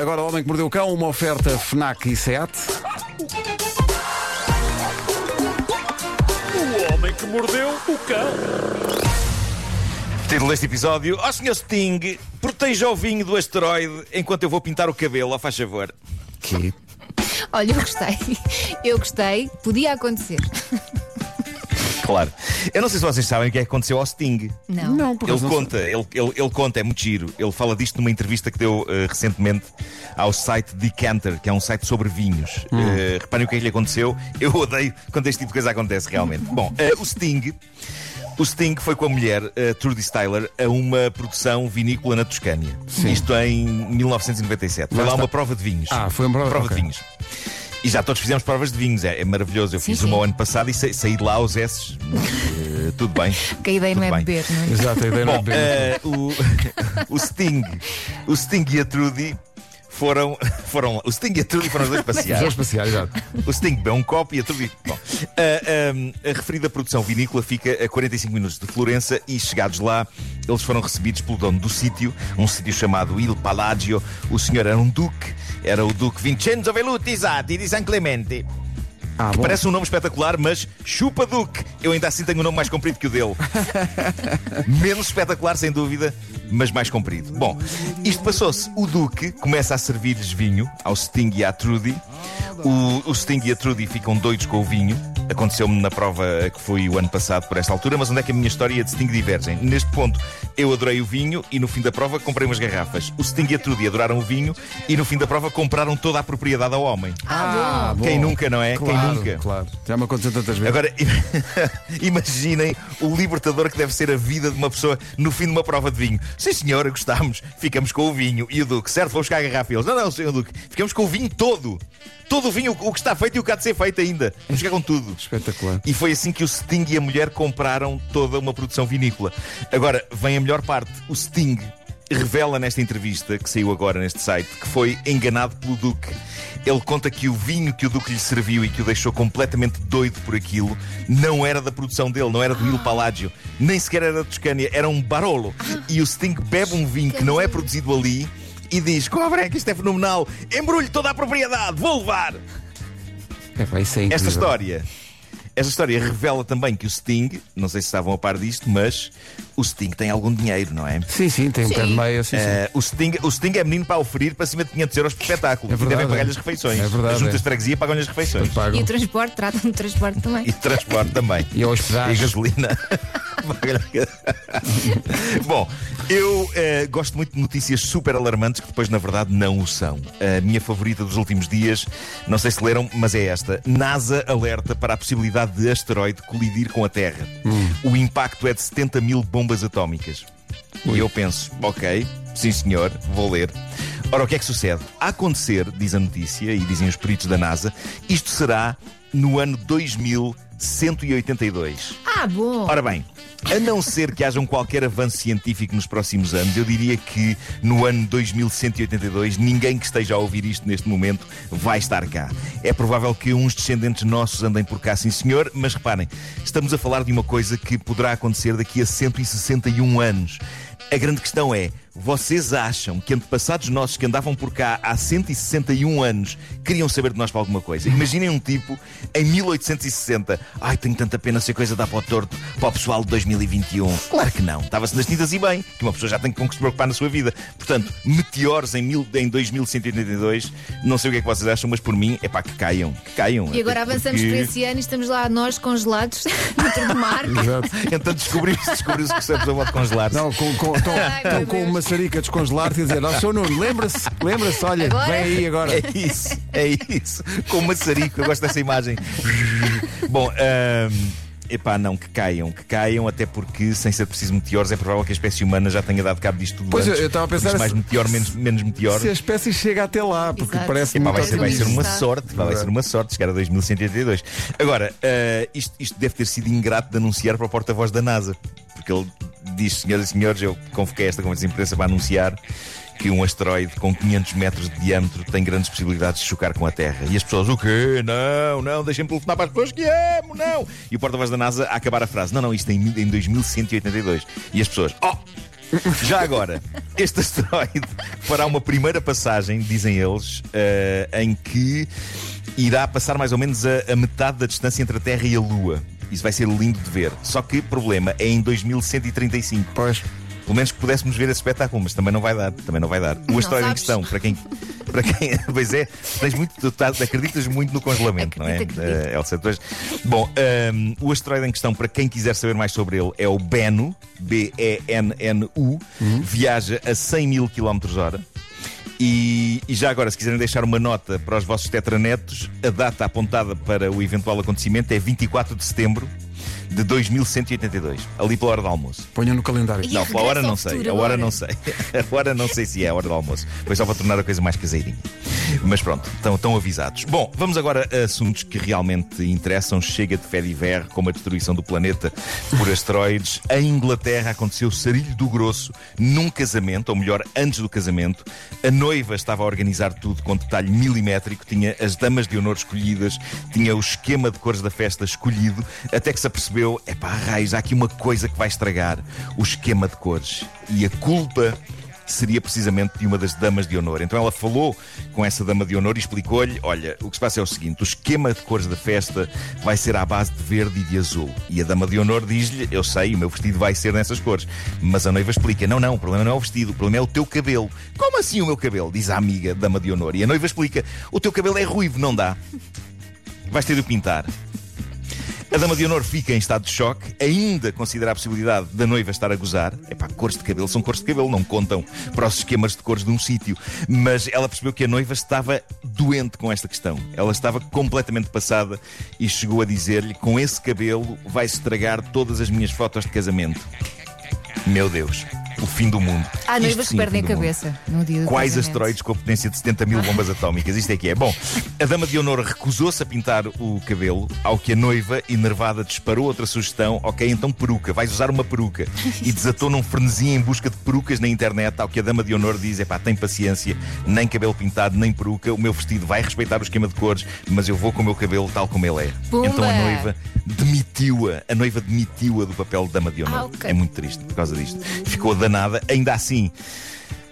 Agora, o Homem que Mordeu o Cão, uma oferta FNAC e SEAT. O homem que mordeu o cão. Título deste episódio: Ó Sr. Sting, proteja o vinho do asteroide enquanto eu vou pintar o cabelo, ó faz favor. Que? Olha, eu gostei. Eu gostei. Podia acontecer. Claro. Eu não sei se vocês sabem o que é que aconteceu ao Sting. Não. Não, por Ele não sei. conta, ele, ele, ele conta, é muito giro. Ele fala disto numa entrevista que deu eh, recentemente ao site Decanter, que é um site sobre vinhos. Eh, reparem o que é que lhe aconteceu. Eu odeio quando este tipo de coisa acontece realmente. Bom, eh, o Sting. O Sting foi com a mulher, a Trudy Styler, a uma produção vinícola na Toscânia. Isto em 1997. Foi Lá uma prova de vinhos. Ah, foi uma prova- ok. de vinhos. E já todos fizemos provas de vinhos, é, é maravilhoso. Eu Sim, fiz sim. uma o ano passado e sa- saí de lá aos S. Eh, tudo bem. Porque a ideia não é bem. beber, não é? Exato, a ideia não é Bom, beber. eh, o, o Sting, o Sting e a Trudy foram, foram. O Sting e a Trudy foram os dois Os passear. dois espaciais, exato. O Sting bebeu um copo e a Trudy. Bom, a, a- a referida produção vinícola fica a 45 minutos de Florença e, chegados lá, eles foram recebidos pelo dono do sítio, um sítio chamado Il Palagio. O senhor era um duque, era o duque Vincenzo Velluti Zatti di San Clemente. Ah. Parece um nome espetacular, mas chupa Duque. Eu ainda assim tenho um nome mais comprido que o dele. Menos espetacular, sem dúvida, mas mais comprido. Bom, isto passou-se. O Duque começa a servir-lhes vinho ao Sting e à Trudy. O, o Sting e a Trudy ficam doidos com o vinho. Aconteceu-me na prova que fui o ano passado por esta altura, mas onde é que a minha história e a de Sting divergem? Neste ponto, eu adorei o vinho e no fim da prova comprei umas garrafas. O Sting e a Trudy adoraram o vinho e no fim da prova compraram toda a propriedade ao homem. Ah, bom. Quem nunca, não é? Quem Claro, nunca? Claro. Já me aconteceu tantas vezes. Agora, imaginem o libertador que deve ser a vida de uma pessoa no fim de uma prova de vinho. Sim, senhora, gostámos, ficamos com o vinho. E o Duque, certo, vou buscar a garrafa. E Eles, não, não, senhor Duque, ficamos com o vinho todo. Todo o vinho, o que está feito e o que há de ser feito ainda. Com tudo. Espetacular. E foi assim que o Sting e a mulher compraram toda uma produção vinícola. Agora, vem a melhor parte. O Sting revela nesta entrevista, que saiu agora neste site, que foi enganado pelo Duque. Ele conta que o vinho que o Duque lhe serviu e que o deixou completamente doido por aquilo não era da produção dele, não era do Il Palagio, nem sequer era da Toscânia, era um Barolo. E o Sting bebe um vinho que não é produzido ali e diz: Cobre, que isto é fenomenal, embrulhe toda a propriedade, vou levar. É, pá, isso é incrível. Esta história. Esta história revela também que o Sting, não sei se estavam a par disto, mas o Sting tem algum dinheiro, não é? Sim, sim, tem um pé de Sim. meia, sim, sim. Eh, o, Sting, o Sting é menino para oferir para cima de 500 euros por espetáculo. É e verdade, devem pagar-lhe é. as refeições. É verdade, As juntas é. de freguesia pagam-lhe as refeições. E o transporte, tratam de transporte também. E transporte também. E a hospedagem. E gasolina. Bom, eu eh, gosto muito de notícias super alarmantes que depois, na verdade, não o são. A minha favorita dos últimos dias, não sei se leram, mas é esta: NASA alerta para a possibilidade de asteroide colidir com a Terra. O impacto é de 70 mil bombas atómicas. E eu penso, ok, sim senhor, vou ler. Ora, o que é que sucede? A acontecer, diz a notícia e dizem os peritos da NASA, isto será no ano 2182. Ah, bom. Ora bem, a não ser que haja um qualquer avanço científico nos próximos anos, eu diria que no ano 2182 ninguém que esteja a ouvir isto neste momento vai estar cá. É provável que uns descendentes nossos andem por cá, sim senhor, mas reparem, estamos a falar de uma coisa que poderá acontecer daqui a 161 anos. A grande questão é: vocês acham que antepassados nossos que andavam por cá há 161 anos queriam saber de nós para alguma coisa? Imaginem um tipo em 1860. Ai, tenho tanta pena ser coisa dar para o torto para o pessoal de 2021. Claro que não. Estava-se nas tintas e bem, que uma pessoa já tem com que se preocupar na sua vida. Portanto, meteores em, mil, em 2182, não sei o que é que vocês acham, mas por mim é pá que caiam. Que caiam. E agora avançamos porque- para esse ano e estamos lá nós congelados dentro do mar. Exato. Então descobriu-se descobriu que se a pessoa pode congelar-se. Não, com, com, estão, Ai, estão meu com uma sarica a descongelar-te e dizer: Ó, seu Nuno, lembra-se, lembra-se, olha, Agora? vem aí agora. É isso, é isso. Com maçarico, eu gosto dessa imagem. Bom, ahm, epá, não, que caiam, que caiam, até porque, sem ser preciso meteoros, é provável que a espécie humana já tenha dado cabo disto tudo Pois, eu- antes. eu estava a pensar Porque mais se- meteor, menos, menos meteor. Se a espécie chega até lá, porque Exato. parece Epá, vai, muito ser, vai ser uma sorte, vai ser uma sorte chegar a 2182. Agora, ah, isto, isto deve ter sido ingrato de anunciar para o porta-voz da NASA, porque ele diz, senhoras e senhores, eu convoquei esta conferência de imprensa para anunciar que um asteroide com 500 metros de diâmetro tem grandes possibilidades de chocar com a Terra. E as pessoas, o quê? Não, não, deixem-me telefonar para as pessoas que amo, não. E o porta-voz da NASA a acabar a frase, não, não, isto é em, em 2182. E as pessoas, oh, Já agora, este asteroide fará uma primeira passagem, dizem eles, eh, em que irá passar mais ou menos a, a metade da distância entre a Terra e a Lua. Isso vai ser lindo de ver. Só que problema é em 2135. Pois. Pelo menos que pudéssemos ver esse espetáculo, mas também não vai dar. Também não vai dar. O asteroide em questão, para quem. Para quem pois é, tens muito, tá- acreditas muito no congelamento, Acredito, não é? acredito. Eh, Elsa, tu és- Bom, ehm, o asteroide em questão, para quem quiser saber mais sobre ele, é o Bennu, B-E-N-N-U, viaja a 100 mil km hora. E, e já agora, se quiserem deixar uma nota para os vossos tetranetos, a data apontada para o eventual acontecimento é 24 de setembro de 2182, ali pela hora do almoço. Ponham no calendário. E Não, pela hora não sei. A hora agora. não sei. A hora não sei se é a hora do almoço. Foi só para tornar a coisa mais caseirinha. Mas pronto, estão, estão avisados. Bom, vamos agora a assuntos que realmente interessam. Chega de fé de ver, como a destruição do planeta por asteroides. Em Inglaterra aconteceu sarilho do grosso num casamento, ou melhor, antes do casamento. A noiva estava a organizar tudo com detalhe milimétrico, tinha as damas de honor escolhidas, tinha o esquema de cores da festa escolhido, até que se apercebeu: é pá, raios, há aqui uma coisa que vai estragar o esquema de cores. E a culpa seria precisamente de uma das damas de honor. Então ela falou com essa dama de honor e explicou-lhe: olha, o que se passa é o seguinte, o esquema de cores da festa vai ser à base de verde e de azul. E a dama de honor diz-lhe: eu sei, o meu vestido vai ser nessas cores. Mas a noiva explica: não, não, o problema não é o vestido, o problema é o teu cabelo. Como assim o meu cabelo? Diz a amiga dama de honor. E a noiva explica: o teu cabelo é ruivo, não dá. Vais ter de pintar. A dama de honor fica em estado de choque, ainda considera a possibilidade da noiva estar a gozar. Epá, cores de cabelo são cores de cabelo, não contam para os esquemas de cores de um sítio. Mas ela percebeu que a noiva estava doente com esta questão. Ela estava completamente passada e chegou a dizer-lhe: com esse cabelo vai-se estragar todas as minhas fotos de casamento. Meu Deus, o fim do mundo. Há noivas que o perdem a cabeça no dia do Quais asteroides com a potência de 70 mil bombas atómicas? Isto é que é. Bom, a dama de honor recusou-se a pintar o cabelo, ao que a noiva, enervada, disparou outra sugestão. Ok, então peruca, vais usar uma peruca. E desatou num frenesim em busca de perucas na internet, ao que a dama de honor diz: epá, tem paciência, nem cabelo pintado, nem peruca, o meu vestido vai respeitar o esquema de cores, mas eu vou com o meu cabelo tal como ele é. Pumba! Então a noiva demitiu-a, a noiva demitiu-a do papel de dama de honor. Ah, ok. É muito triste por causa disto. Ficou danada, ainda assim.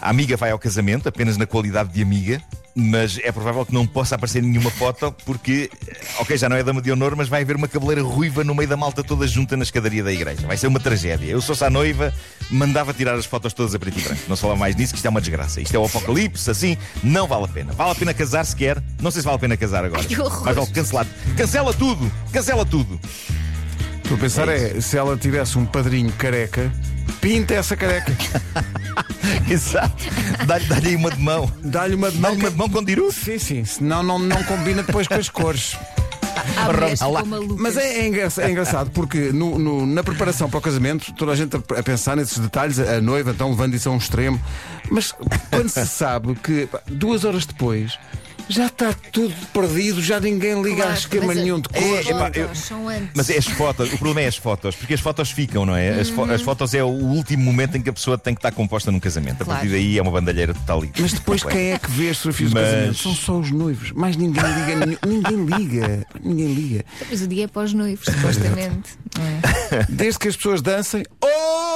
A amiga vai ao casamento apenas na qualidade de amiga, mas é provável que não possa aparecer nenhuma foto porque, ok, já não é dama de honor, mas vai haver uma cabeleira ruiva no meio da malta toda junta na escadaria da igreja. Vai ser uma tragédia. Eu, se fosse a noiva, mandava tirar as fotos todas a preto e branco. Não se fala mais nisso, que isto é uma desgraça. Isto é o apocalipse, assim, não vale a pena. Vale a pena casar se quer. Não sei se vale a pena casar agora. Que horror. Mas vale cancelar. Cancela tudo! Cancela tudo! Estou a pensar é, se ela tivesse um padrinho careca, pinta essa careca. Exato. Dá-lhe dá aí uma de mão. Dá-lhe uma de mão. Dá-lhe uma de mão com diru. Sim, sim, senão não, não combina depois com as cores. Mas é, é engra- é engraçado porque no- no- na preparação para o casamento, toda a gente a, pensar nesses detalhes, a, noiva então levando isso a um extremo. Mas quando se sabe que duas horas depois já está tudo perdido, já ninguém liga a Claro, esquema mas a- nenhum de as cores. epá, fotos eu- são antes. Mas é as fotos, o problema é as fotos, porque as fotos ficam, não é? As, fo- as fotos é o último momento em que a pessoa tem que estar composta num casamento. A Claro. partir daí é uma bandalheira total e Mas depois quem é que vê as fotografias Mas- do casamento? São só os noivos. Mais ninguém liga. nenhum- ninguém liga. Ninguém liga. Mas o dia é para os noivos, supostamente. é? Desde que as pessoas dancem. Ops!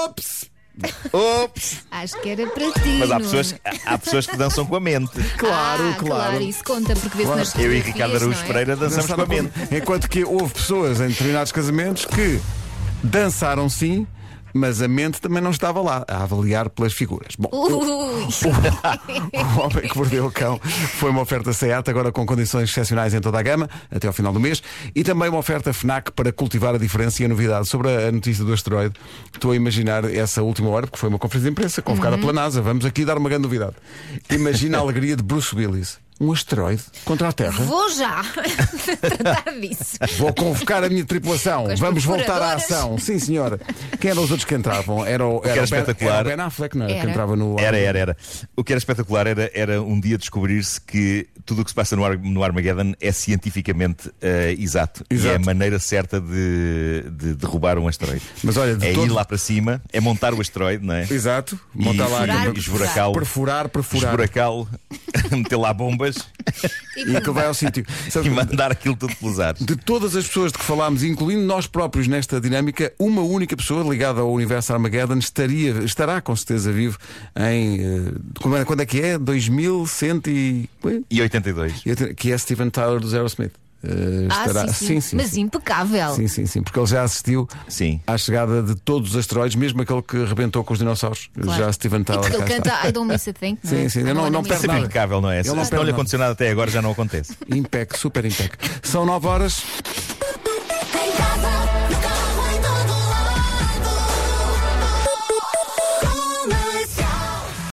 Ops! Acho que era para ti. Mas há pessoas, há pessoas que dançam com a mente. Claro, Ah, claro. Isso conta, porque vê-se Claro. nas Eu e Ricardo Araújo é? Pereira dançamos com a mente. Enquanto que houve pessoas em determinados casamentos que dançaram sim, mas a mente também não estava lá a avaliar pelas figuras. Bom, Ui, o Homem que Mordeu o Cão foi uma oferta SEAT, agora com condições excepcionais em toda a gama, até ao final do mês, e também uma oferta FNAC para cultivar a diferença e a novidade. Sobre a notícia do asteroide, estou a imaginar essa última hora, porque foi uma conferência de imprensa convocada pela NASA. Vamos aqui dar uma grande novidade. Imagina a alegria de Bruce Willis. Um asteroide contra a Terra. Vou já tratar disso. Vou convocar a minha tripulação. Vamos voltar à ação. Sim, senhora. Quem eram os outros que entravam? Era o, era era o ben, espetacular. era o Ben Affleck, não era? Que entrava no. Era, era, era. O que era espetacular era, era um dia descobrir-se que tudo o que se passa no, Ar- no Armageddon é cientificamente eh, exato. E é a Exato. maneira certa de, de derrubar um asteroide. Mas olha, de é todo- ir lá para cima, é montar o asteroide, não é? Exato. Montar lá. Furar, e esburacá-lo, Perfurar, perfurar. esburacá-lo, meter lá bombas e aquilo vai ao sítio. Sabe E que- mandar aquilo tudo pelos ares. De todas as pessoas de que falámos, incluindo nós próprios nesta dinâmica, uma única pessoa ligada ao universo Armageddon estaria, estará com certeza vivo em. eh, como é- quando é que é? 2100 e. E 82. Que é Steven Tyler do Aerosmith. Eh, Ah, estará- sim, sim. Mas impecável. Sim, sim, sim, porque ele já assistiu Sim. à chegada de todos os asteroides, mesmo aquele que arrebentou com os dinossauros. Claro. Já Steven Tyler. ele canta I don't miss a thing. não é? Sim, sim, não- don't não miss perde nada. impecável, não é? Ele não Se perde não lhe aconteceu nada até agora, já não acontece. Impec, super impec. São 9 horas.